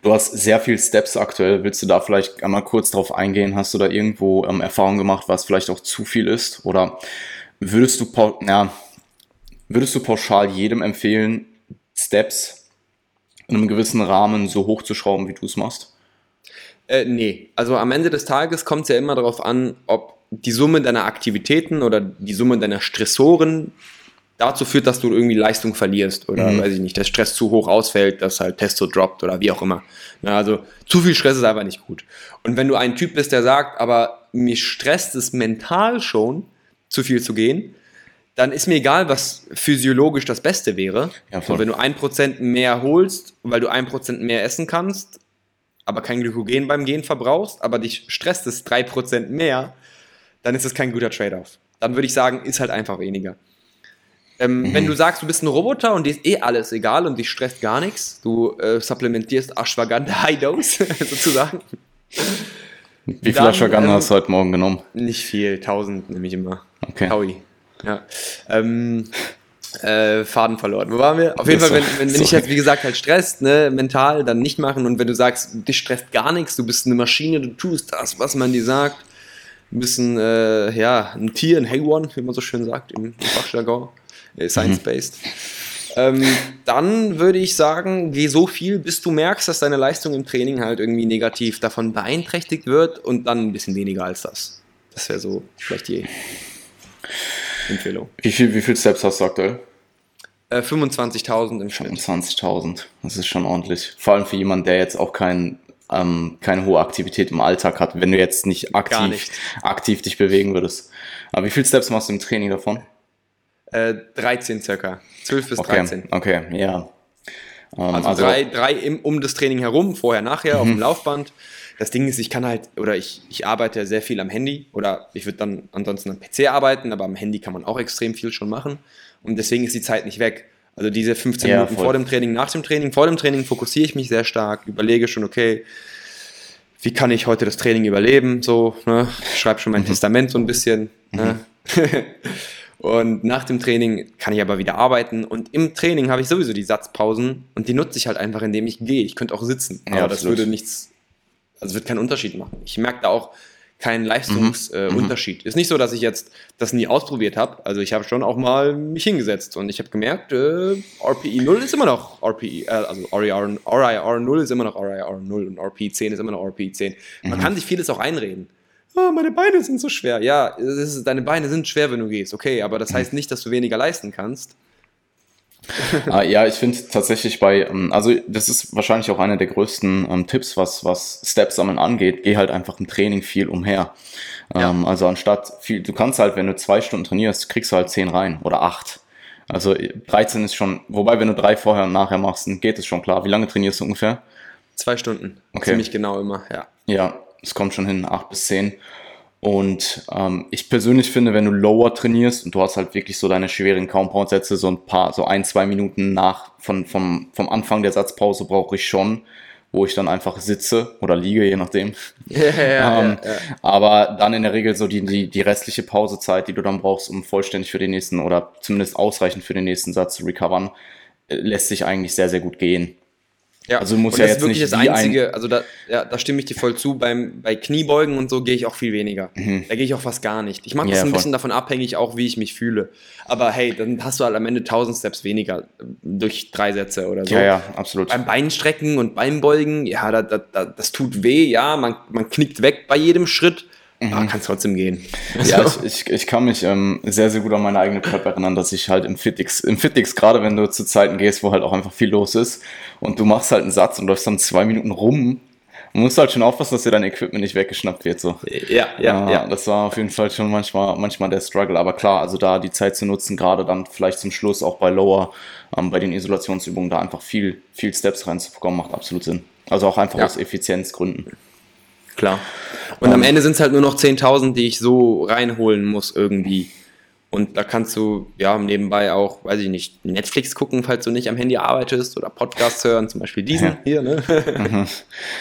du hast sehr viel Steps aktuell. Willst du da vielleicht einmal kurz drauf eingehen? Hast du da irgendwo ähm, Erfahrungen gemacht, was vielleicht auch zu viel ist? Oder würdest du, ja, würdest du pauschal jedem empfehlen, Steps in einem gewissen Rahmen so hochzuschrauben, wie du es machst? Äh, nee, also am Ende des Tages kommt es ja immer darauf an, ob die Summe deiner Aktivitäten oder die Summe deiner Stressoren dazu führt, dass du irgendwie Leistung verlierst oder mhm. weiß ich nicht, der Stress zu hoch ausfällt, dass halt Testo droppt oder wie auch immer. Ja, also zu viel Stress ist einfach nicht gut. Und wenn du ein Typ bist, der sagt, aber mich stresst es mental schon, zu viel zu gehen, dann ist mir egal, was physiologisch das Beste wäre. Ja, voll. wenn du ein Prozent mehr holst, weil du ein Prozent mehr essen kannst, aber kein Glykogen beim Gehen verbrauchst, aber dich stresst es drei Prozent mehr, dann ist es kein guter Trade-off. Dann würde ich sagen, ist halt einfach weniger. Ähm, mhm. Wenn du sagst, du bist ein Roboter und dir ist eh alles egal und dich stresst gar nichts, du äh, supplementierst Ashwagandha High Dose sozusagen. Wie viel Ashwagandha ähm, hast du heute Morgen genommen? Nicht viel, 1000 nehme ich immer. Okay. Taui. Ja. Ähm, äh, Faden verloren. Wo waren wir? Auf jeden Fall, wenn, wenn, wenn dich jetzt, wie gesagt, halt stresst, ne, mental, dann nicht machen. Und wenn du sagst, dich stresst gar nichts, du bist eine Maschine, du tust das, was man dir sagt. Du bist ein, äh, ja, ein Tier, ein Haywan, wie man so schön sagt im, im Fachjargon. Äh, science-based. Mhm. Ähm, dann würde ich sagen, geh so viel, bis du merkst, dass deine Leistung im Training halt irgendwie negativ davon beeinträchtigt wird und dann ein bisschen weniger als das. Das wäre so vielleicht die Empfehlung. Wie viel, wie viel Steps hast du aktuell? Äh, 25.000 im Schnitt. 25.000, das ist schon ordentlich. Vor allem für jemanden, der jetzt auch kein, ähm, keine hohe Aktivität im Alltag hat, wenn du jetzt nicht aktiv, nicht. aktiv dich bewegen würdest. Aber wie viele Steps machst du im Training davon? Äh, 13 circa. 12 bis Okay, 13. okay, ja. Ähm, Also, drei, drei im, um das Training herum, vorher, nachher, auf dem Laufband. Das Ding ist, ich kann halt, oder ich, ich arbeite sehr viel am Handy, oder ich würde dann ansonsten am PC arbeiten, aber am Handy kann man auch extrem viel schon machen. Und deswegen ist die Zeit nicht weg. Also diese 15 Ja, Minuten voll. vor dem Training, nach dem Training. Vor dem Training fokussiere ich mich sehr stark, überlege schon, okay, wie kann ich heute das Training überleben? So, ne? schreibe schon mein Testament so ein bisschen. Ne? und nach dem Training kann ich aber wieder arbeiten. Und im Training habe ich sowieso die Satzpausen und die nutze ich halt einfach, indem ich gehe. Ich könnte auch sitzen, Ja, aber das würde nichts, also wird keinen Unterschied machen. Ich merke da auch keinen Leistungsunterschied. Äh, Unterschied. Ist nicht so, dass ich jetzt das nie ausprobiert habe. Also ich habe schon auch mal mich hingesetzt und ich habe gemerkt, äh, RPI 0 ist immer noch RPI, äh, also RIR, RIR 0 ist immer noch RIR 0 und RPI 10 ist immer noch RPI 10. Man kann sich vieles auch einreden. Ah, meine Beine sind so schwer. Ja, ist, deine Beine sind schwer, wenn du gehst, okay, aber das heißt nicht, dass du weniger leisten kannst. Ah, ja, ich finde tatsächlich bei, ähm, also das ist wahrscheinlich auch einer der größten ähm, Tipps, was, was Steps sammeln angeht. Geh halt einfach im Training viel umher. Ja. Ähm, also anstatt viel, du kannst halt, wenn du zwei Stunden trainierst, kriegst du halt zehn rein oder acht. Also 13 ist schon, wobei wenn du drei vorher und nachher machst, dann geht es schon klar. Wie lange trainierst du ungefähr? Zwei Stunden. Okay. Ziemlich genau immer, ja. Ja, es kommt schon hin, acht bis zehn. Und ähm, ich persönlich finde, wenn du lower trainierst und du hast halt wirklich so deine schweren Compound-Sätze, so ein paar, so ein, zwei Minuten nach von, vom, vom Anfang der Satzpause brauche ich schon, wo ich dann einfach sitze oder liege, je nachdem. Ja, ja, Ähm, Aber dann in der Regel so die, die, die restliche Pausezeit, die du dann brauchst, um vollständig für den nächsten oder zumindest ausreichend für den nächsten Satz zu recovern, äh, lässt sich eigentlich sehr, sehr gut gehen. Ja, Also und ja das ist jetzt wirklich nicht das Einzige, also da, ja, da stimme ich dir voll zu, beim, bei Kniebeugen und so gehe ich auch viel weniger. Da gehe ich auch fast gar nicht. Ich mache das Mhm. Ja, ein voll. bisschen davon abhängig, auch wie ich mich fühle. Aber hey, dann hast du halt am Ende 1000 Steps weniger äh, durch drei Sätze oder so. Ja, ja, absolut. Beim Beinstrecken und Beinbeugen, ja, da, da, das tut weh, ja, man, man knickt weg bei jedem Schritt, Mhm. aber kann es trotzdem gehen. Ja, Also, ich, ich, ich kann mich ähm, sehr, sehr gut an meine eigene Prep erinnern, dass ich halt im Fitix, im Fitix, gerade wenn du zu Zeiten gehst, wo halt auch einfach viel los ist und du machst halt einen Satz und läufst dann zwei Minuten rum, musst du halt schon aufpassen, dass dir dein Equipment nicht weggeschnappt wird. So. ja, ja, ja. Das war auf jeden Fall schon manchmal, manchmal der Struggle. Aber klar, also da die Zeit zu nutzen, gerade dann vielleicht zum Schluss auch bei Lower, ähm, bei den Isolationsübungen, da einfach viel, viel Steps reinzubekommen, macht absolut Sinn. Also auch einfach Ja. aus Effizienzgründen. Klar. Und am Ende sind es halt nur noch 10.000, die ich so reinholen muss irgendwie. Und da kannst du ja nebenbei auch, weiß ich nicht, Netflix gucken, falls du nicht am Handy arbeitest oder Podcasts hören, zum Beispiel diesen Ja. hier, ne?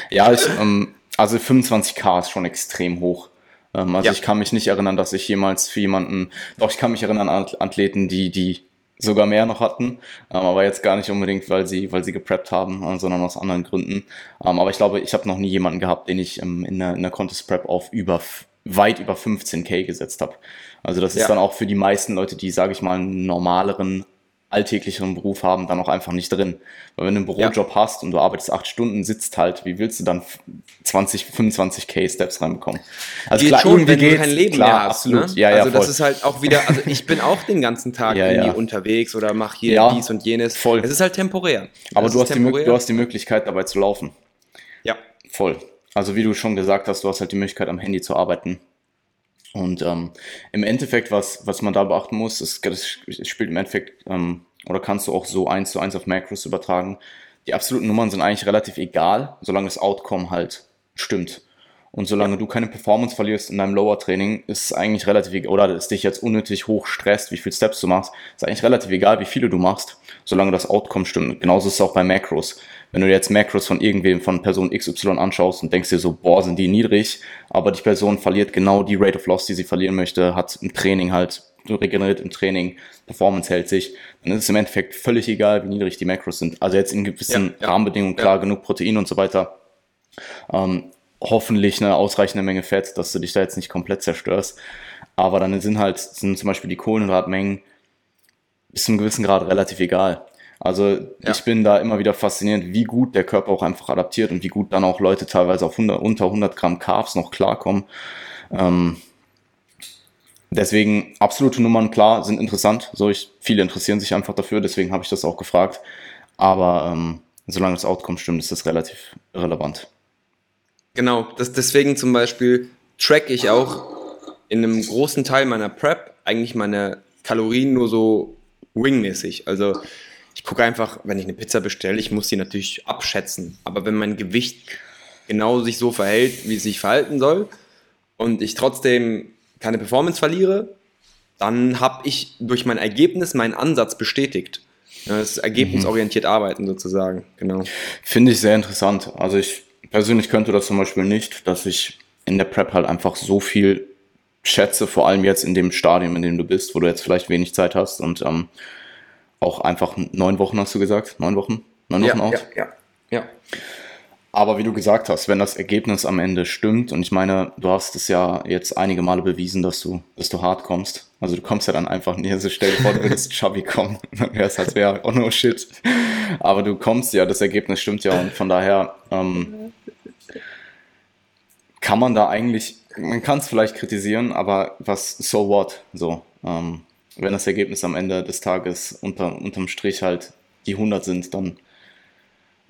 Ja, ich, ähm, also 25k ist schon extrem hoch. Ähm, also Ja. ich kann mich nicht erinnern, dass ich jemals für jemanden, doch ich kann mich erinnern an Athleten, die, die sogar mehr noch hatten, ähm, aber jetzt gar nicht unbedingt, weil sie, weil sie gepreppt haben, äh, sondern aus anderen Gründen. Ähm, aber ich glaube, ich habe noch nie jemanden gehabt, den ich ähm, in der, in der Contest Prep auf über weit über 15k gesetzt habe. Also das ist Ja. dann auch für die meisten Leute, die, sage ich mal, einen normaleren alltäglicheren Beruf haben, dann auch einfach nicht drin. Weil wenn du einen Bürojob hast und du arbeitest acht Stunden, sitzt halt, wie willst du dann 20, 25k Steps reinbekommen? Also Geht schon, irgendwie wenn du kein Leben klar, mehr hast. absolut. Ne? Ja, ja, also das voll. ist halt auch wieder, also ich bin auch den ganzen Tag Ja, irgendwie ja. unterwegs oder mache hier Ja, dies und jenes. voll. Es ist halt temporär. Aber du hast, die, temporär. du hast die Möglichkeit, dabei zu laufen. Ja. Voll. Also wie du schon gesagt hast, du hast halt die Möglichkeit, am Handy zu arbeiten. Und ähm, im Endeffekt, was, was man da beachten muss, ist, das spielt im Endeffekt, ähm, oder kannst du auch so eins zu eins auf Macros übertragen. Die absoluten Nummern sind eigentlich relativ egal, solange das Outcome halt stimmt. Und solange du keine Performance verlierst in deinem Lower-Training, ist es eigentlich relativ egal, oder es dich jetzt unnötig hoch stresst, wie viel Steps du machst, ist eigentlich relativ egal, wie viele du machst, solange das Outcome stimmt. Genauso ist es auch bei Macros. Wenn du dir jetzt Macros von irgendwem, von Person XY anschaust und denkst dir so, boah, sind die niedrig, aber die Person verliert genau die Rate of Loss, die sie verlieren möchte, hat im Training halt, regeneriert im Training, Performance hält sich, dann ist es im Endeffekt völlig egal, wie niedrig die Macros sind. Also jetzt in gewissen Ja, ja. Rahmenbedingungen, klar, Ja. genug Protein und so weiter. Ähm, hoffentlich eine ausreichende Menge Fett, dass du dich da jetzt nicht komplett zerstörst. Aber dann sind halt, sind zum Beispiel die Kohlenhydratmengen bis zu einem gewissen Grad relativ egal. Also Ja. ich bin da immer wieder fasziniert, wie gut der Körper auch einfach adaptiert und wie gut dann auch Leute teilweise auf 100, unter 100 Gramm Carbs noch klarkommen. Ähm, deswegen absolute Nummern, klar, sind interessant. So, ich, viele interessieren sich einfach dafür, deswegen habe ich das auch gefragt. Aber ähm, solange das Outcome stimmt, ist das relativ irrelevant. Genau, das, deswegen zum Beispiel track ich auch in einem großen Teil meiner Prep eigentlich meine Kalorien nur so wingmäßig. Also ich gucke einfach, wenn ich eine Pizza bestelle, ich muss sie natürlich abschätzen. Aber wenn mein Gewicht genau sich so verhält, wie es sich verhalten soll und ich trotzdem keine Performance verliere, dann habe ich durch mein Ergebnis meinen Ansatz bestätigt. Das ist ergebnisorientiert arbeiten sozusagen, genau. Finde ich sehr interessant. Also ich persönlich könnte das zum Beispiel nicht, dass ich in der Prep halt einfach so viel schätze, vor allem jetzt in dem Stadium, in dem du bist, wo du jetzt vielleicht wenig Zeit hast und ähm, auch einfach neun Wochen hast du gesagt, neun Wochen, neun Wochen out. ja, ja. Aber wie du gesagt hast, wenn das Ergebnis am Ende stimmt, und ich meine, du hast es ja jetzt einige Male bewiesen, dass du, dass du hart kommst. Also du kommst ja dann einfach nicht, also stell dir vor, du würdest chubby kommen, dann wäre es als wäre, oh no shit. Aber du kommst ja, das Ergebnis stimmt ja und von daher ähm, kann man da eigentlich, man kann es vielleicht kritisieren, aber was, so what, so. Ähm, wenn das Ergebnis am Ende des Tages unter, unterm Strich halt die 100 sind, dann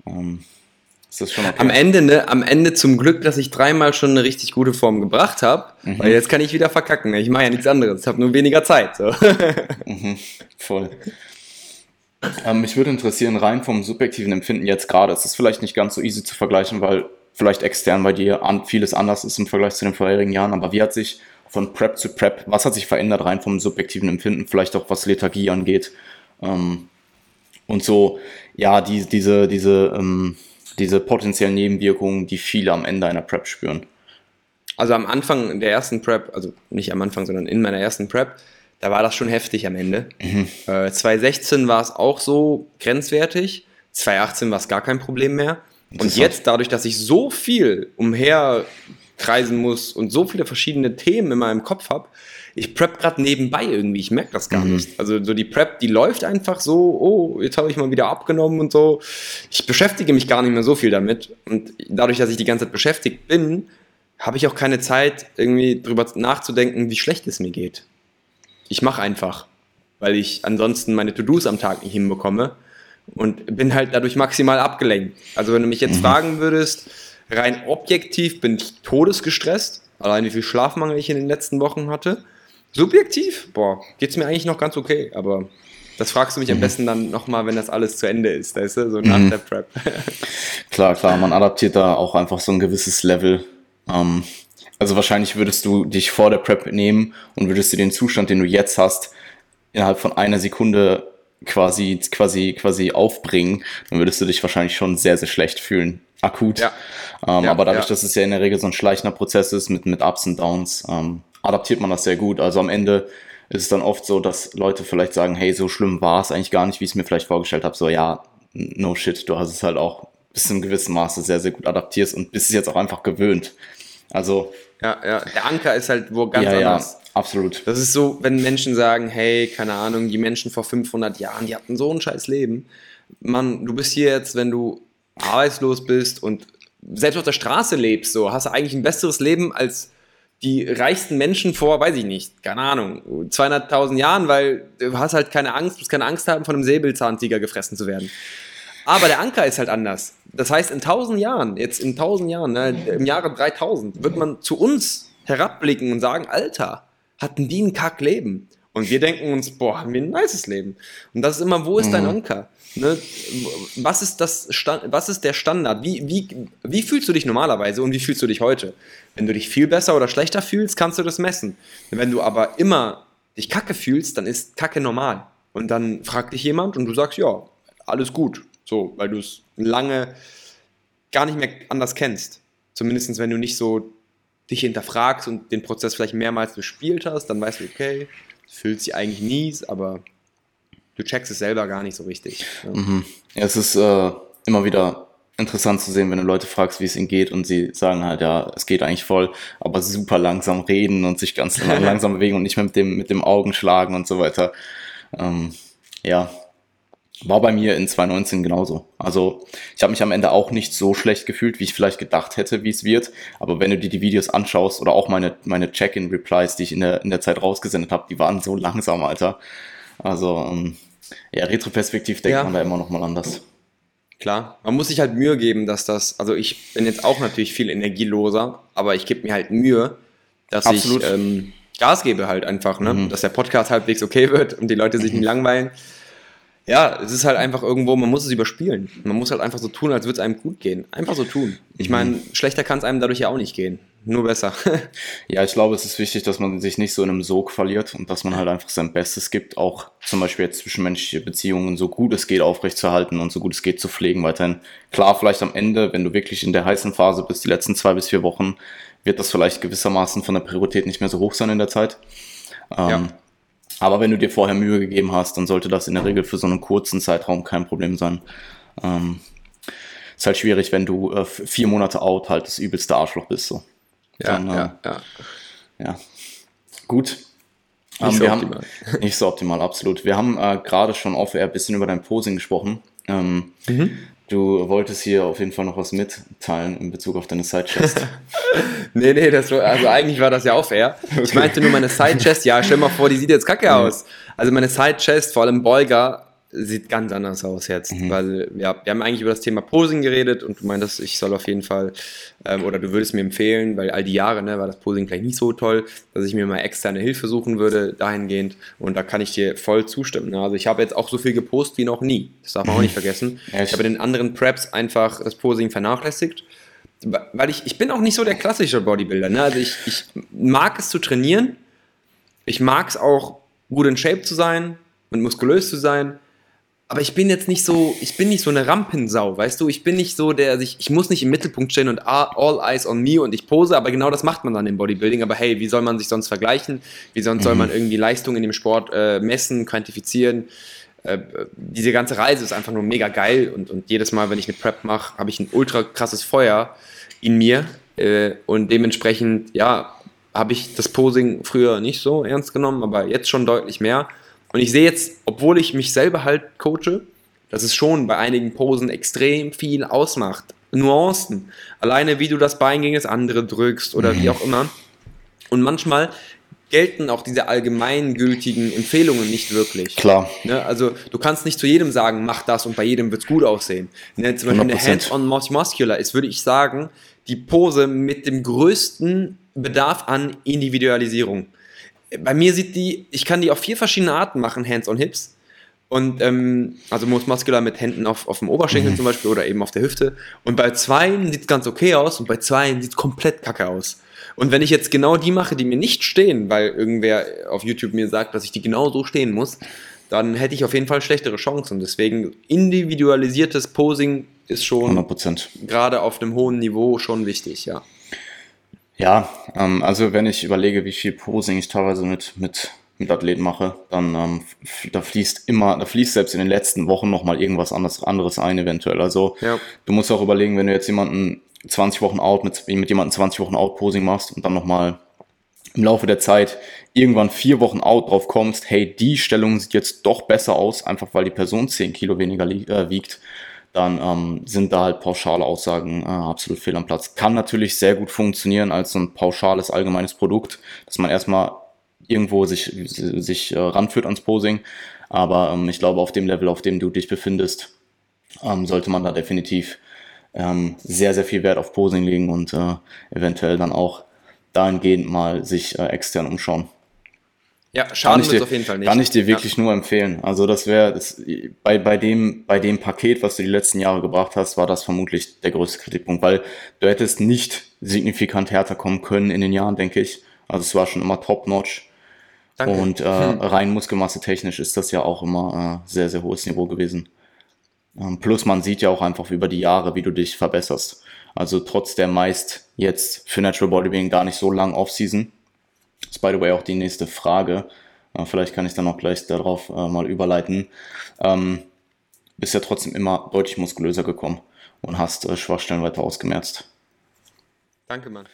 ähm, ist das schon okay. Am Ende, ne, am Ende zum Glück, dass ich dreimal schon eine richtig gute Form gebracht habe, weil jetzt kann ich wieder verkacken. ne? Ich mache ja nichts anderes, ich habe nur weniger Zeit. So. Voll. Ähm, mich würde interessieren, rein vom subjektiven Empfinden jetzt gerade, es ist vielleicht nicht ganz so easy zu vergleichen, weil vielleicht extern bei dir an, vieles anders ist im Vergleich zu den vorherigen Jahren, aber wie hat sich von Prep zu Prep, was hat sich verändert rein vom subjektiven Empfinden, vielleicht auch was Lethargie angeht ähm, und so, ja, die, diese, diese, ähm, diese potenziellen Nebenwirkungen, die viele am Ende einer Prep spüren. Also am Anfang der ersten Prep, also nicht am Anfang, sondern in meiner ersten Prep, da war das schon heftig am Ende. Äh, 2016 war es auch so grenzwertig, 2018 war es gar kein Problem mehr. Und jetzt, dadurch, dass ich so viel umherkreisen muss und so viele verschiedene Themen in meinem Kopf habe, ich prep gerade nebenbei irgendwie, ich merke das gar nicht. Also so die Prep, die läuft einfach so, oh, jetzt habe ich mal wieder abgenommen und so. Ich beschäftige mich gar nicht mehr so viel damit. Und dadurch, dass ich die ganze Zeit beschäftigt bin, habe ich auch keine Zeit, irgendwie drüber nachzudenken, wie schlecht es mir geht. Ich mache einfach, weil ich ansonsten meine To-Dos am Tag nicht hinbekomme und bin halt dadurch maximal abgelenkt. Also wenn du mich jetzt fragen würdest, rein objektiv bin ich todesgestresst, allein wie viel Schlafmangel ich in den letzten Wochen hatte. Subjektiv, boah, geht's mir eigentlich noch ganz okay, aber das fragst du mich am besten dann nochmal, wenn das alles zu Ende ist, weißt du, so nach der Prep. Klar, klar, man adaptiert da auch einfach so ein gewisses Level. Ähm, also wahrscheinlich würdest du dich vor der Prep nehmen und würdest du den Zustand, den du jetzt hast, innerhalb von einer Sekunde quasi, quasi, quasi aufbringen, dann würdest du dich wahrscheinlich schon sehr, sehr schlecht fühlen. Akut. Ja. Ähm, Ja, aber dadurch, ja. dass es ja in der Regel so ein schleichender Prozess ist mit, mit Ups und Downs, ähm, adaptiert man das sehr gut. Also am Ende ist es dann oft so, dass Leute vielleicht sagen, hey, so schlimm war es eigentlich gar nicht, wie ich es mir vielleicht vorgestellt habe. So, ja, no shit, du hast es halt auch bis zu einem gewissen Maße sehr, sehr gut adaptierst und bist es jetzt auch einfach gewöhnt. Also, Ja, ja, der Anker ist halt wo ganz ja, ja, anders. Absolut. Das ist so, wenn Menschen sagen, hey, keine Ahnung, die Menschen vor 500 Jahren, die hatten so ein scheiß Leben. Mann, du bist hier jetzt, wenn du arbeitslos bist und selbst auf der Straße lebst, so, hast du eigentlich ein besseres Leben als die reichsten Menschen vor, weiß ich nicht, keine Ahnung, 200.000 Jahren, weil du hast halt keine Angst, musst keine Angst haben, von einem Säbelzahntiger gefressen zu werden. Aber der Anker ist halt anders. Das heißt, in 1000 Jahren, jetzt in 1000 Jahren, ne, im Jahre 3000, wird man zu uns herabblicken und sagen, Alter, hatten die ein Kackleben? Und wir denken uns, boah, haben wir ein nices Leben. Und das ist immer, wo ist dein Anker? Ne? Was, ist das Stand, was ist der Standard? Wie, wie, wie fühlst du dich normalerweise und wie fühlst du dich heute? Wenn du dich viel besser oder schlechter fühlst, kannst du das messen. Wenn du aber immer dich kacke fühlst, dann ist Kacke normal. Und dann fragt dich jemand und du sagst, ja, alles gut. So, weil du es lange gar nicht mehr anders kennst. Zumindest wenn du nicht so dich hinterfragst und den Prozess vielleicht mehrmals gespielt hast, dann weißt du, okay, es fühlt sich eigentlich mies, aber du checkst es selber gar nicht so richtig. ne? Mhm. Ja, es ist äh, immer wieder interessant zu sehen, wenn du Leute fragst, wie es ihnen geht und sie sagen halt, ja, es geht eigentlich voll, aber super langsam reden und sich ganz langsam bewegen und nicht mehr mit dem, mit dem Augen schlagen und so weiter. Ähm, ja, War bei mir in 2019 genauso. Also ich habe mich am Ende auch nicht so schlecht gefühlt, wie ich vielleicht gedacht hätte, wie es wird. Aber wenn du dir die Videos anschaust oder auch meine, meine Check-in-Replies, die ich in der, in der Zeit rausgesendet habe, die waren so langsam, Alter. Also ähm, ja, retroperspektiv denkt Ja. man da immer noch mal anders. Klar, man muss sich halt Mühe geben, dass das, also ich bin jetzt auch natürlich viel energieloser, aber ich gebe mir halt Mühe, dass Absolut. ich ähm, Gas gebe halt einfach, ne? Mhm. dass der Podcast halbwegs okay wird und die Leute sich nicht langweilen. Ja, es ist halt einfach irgendwo, man muss es überspielen. Man muss halt einfach so tun, als würde es einem gut gehen. Einfach so tun. Ich meine, schlechter kann es einem dadurch ja auch nicht gehen. Nur besser. Ja, ich glaube, es ist wichtig, dass man sich nicht so in einem Sog verliert und dass man halt einfach sein Bestes gibt, auch zum Beispiel jetzt zwischenmenschliche Beziehungen so gut es geht aufrechtzuerhalten und so gut es geht zu pflegen weiterhin. Klar, vielleicht am Ende, wenn du wirklich in der heißen Phase bist, die letzten zwei bis vier Wochen, wird das vielleicht gewissermaßen von der Priorität nicht mehr so hoch sein in der Zeit. Ähm, Ja. Aber wenn du dir vorher Mühe gegeben hast, dann sollte das in der Regel für so einen kurzen Zeitraum kein Problem sein. Ähm, ist halt schwierig, wenn du äh, vier Monate out halt das übelste Arschloch bist. So. Dann, äh, ja. ja, gut. Nicht Ähm, so wir optimal. Haben, nicht so optimal, absolut. Wir haben äh, gerade schon auf air ein bisschen über dein Posing gesprochen. Ähm, Mhm. Du wolltest hier auf jeden Fall noch was mitteilen in Bezug auf deine Side-Chest. Nee, nee, das war, also eigentlich war das ja auch fair. Ich meinte nur meine Side-Chest, ja, stell mal vor, die sieht jetzt kacke aus. Also meine Side-Chest, vor allem Beuger, sieht ganz anders aus jetzt. Weil, ja, wir haben eigentlich über das Thema Posing geredet und du meintest, ich soll auf jeden Fall, ähm, oder du würdest mir empfehlen, weil all die Jahre, ne, war das Posing vielleicht nicht so toll, dass ich mir mal externe Hilfe suchen würde, dahingehend. Und da kann ich dir voll zustimmen. Ne? Also ich habe jetzt auch so viel gepostet wie noch nie. Das darf man auch nicht vergessen. Ich- ich habe in den anderen Preps einfach das Posing vernachlässigt weil ich, ich bin auch nicht so der klassische Bodybuilder. Ne? Also ich, ich mag es zu trainieren. Ich mag es auch, gut in Shape zu sein und muskulös zu sein. Aber ich bin jetzt nicht so, ich bin nicht so eine Rampensau, weißt du? Ich bin nicht so der, sich, ich muss nicht im Mittelpunkt stehen und all eyes on me und ich pose, aber genau das macht man dann im Bodybuilding. Aber hey, wie soll man sich sonst vergleichen? Wie sonst soll man irgendwie Leistung in dem Sport äh, messen, quantifizieren? Äh, diese ganze Reise ist einfach nur mega geil und, und jedes Mal, wenn ich eine Prep mache, habe ich ein ultra krasses Feuer in mir äh, und dementsprechend, ja, habe ich das Posing früher nicht so ernst genommen, aber jetzt schon deutlich mehr. Und ich sehe jetzt, obwohl ich mich selber halt coache, dass es schon bei einigen Posen extrem viel ausmacht. Nuancen. Alleine wie du das Bein gegen das andere drückst oder wie auch immer. Und manchmal gelten auch diese allgemeingültigen Empfehlungen nicht wirklich. Klar. Ne, also du kannst nicht zu jedem sagen, mach das und bei jedem wird es gut aussehen. Ne, zum Beispiel eine 100%. Hands-on mus- Muscular ist, würde ich sagen, die Pose mit dem größten Bedarf an Individualisierung. Bei mir sieht die, ich kann die auf vier verschiedene Arten machen, Hands-on Hips. Und ähm, also Most Muscular mit Händen auf, auf dem Oberschenkel zum Beispiel oder eben auf der Hüfte. Und bei zweien sieht es ganz okay aus und bei zweien sieht es komplett kacke aus. Und wenn ich jetzt genau die mache, die mir nicht stehen, weil irgendwer auf YouTube mir sagt, dass ich die genau so stehen muss, dann hätte ich auf jeden Fall schlechtere Chancen. Deswegen individualisiertes Posing ist schon 100 Prozent. gerade auf einem hohen Niveau schon wichtig, ja. Ja, ähm, also wenn ich überlege, wie viel Posing ich teilweise mit, mit, mit Athleten mache, dann ähm, da fließt immer, da fließt selbst in den letzten Wochen nochmal irgendwas anderes, anderes ein, eventuell. Also Ja. du musst auch überlegen, wenn du jetzt jemanden 20 Wochen out mit, mit jemandem 20 Wochen out Posing machst und dann nochmal im Laufe der Zeit irgendwann vier Wochen out drauf kommst, hey, die Stellung sieht jetzt doch besser aus, einfach weil die Person 10 Kilo weniger äh, wiegt, dann ähm, sind da halt pauschale Aussagen äh, absolut fehl am Platz. Kann natürlich sehr gut funktionieren als so ein pauschales allgemeines Produkt, dass man erstmal irgendwo sich, sich äh, ranführt ans Posing. Aber ähm, ich glaube, auf dem Level, auf dem du dich befindest, ähm, sollte man da definitiv ähm, sehr, sehr viel Wert auf Posing legen und äh, eventuell dann auch dahingehend mal sich äh, extern umschauen. Ja, schaden wird auf jeden Fall nicht. kann ich dir wirklich nur empfehlen. Also das wäre bei, bei, dem, bei dem Paket, was du die letzten Jahre gebracht hast, war das vermutlich der größte Kritikpunkt, weil du hättest nicht signifikant härter kommen können in den Jahren, denke ich. Also es war schon immer top-notch. Ja, danke. Und äh, rein Muskelmasse technisch ist das ja auch immer äh, sehr, sehr hohes Niveau gewesen. Ähm, plus man sieht ja auch einfach über die Jahre, wie du dich verbesserst. Also trotz der meist jetzt für Natural Bodybuilding gar nicht so lang Off-Season. Ist by the way auch die nächste Frage. Äh, vielleicht kann ich dann auch gleich darauf äh, mal überleiten. Ähm, bist ja trotzdem immer deutlich muskulöser gekommen und hast äh, Schwachstellen weiter ausgemerzt. Danke, Mann.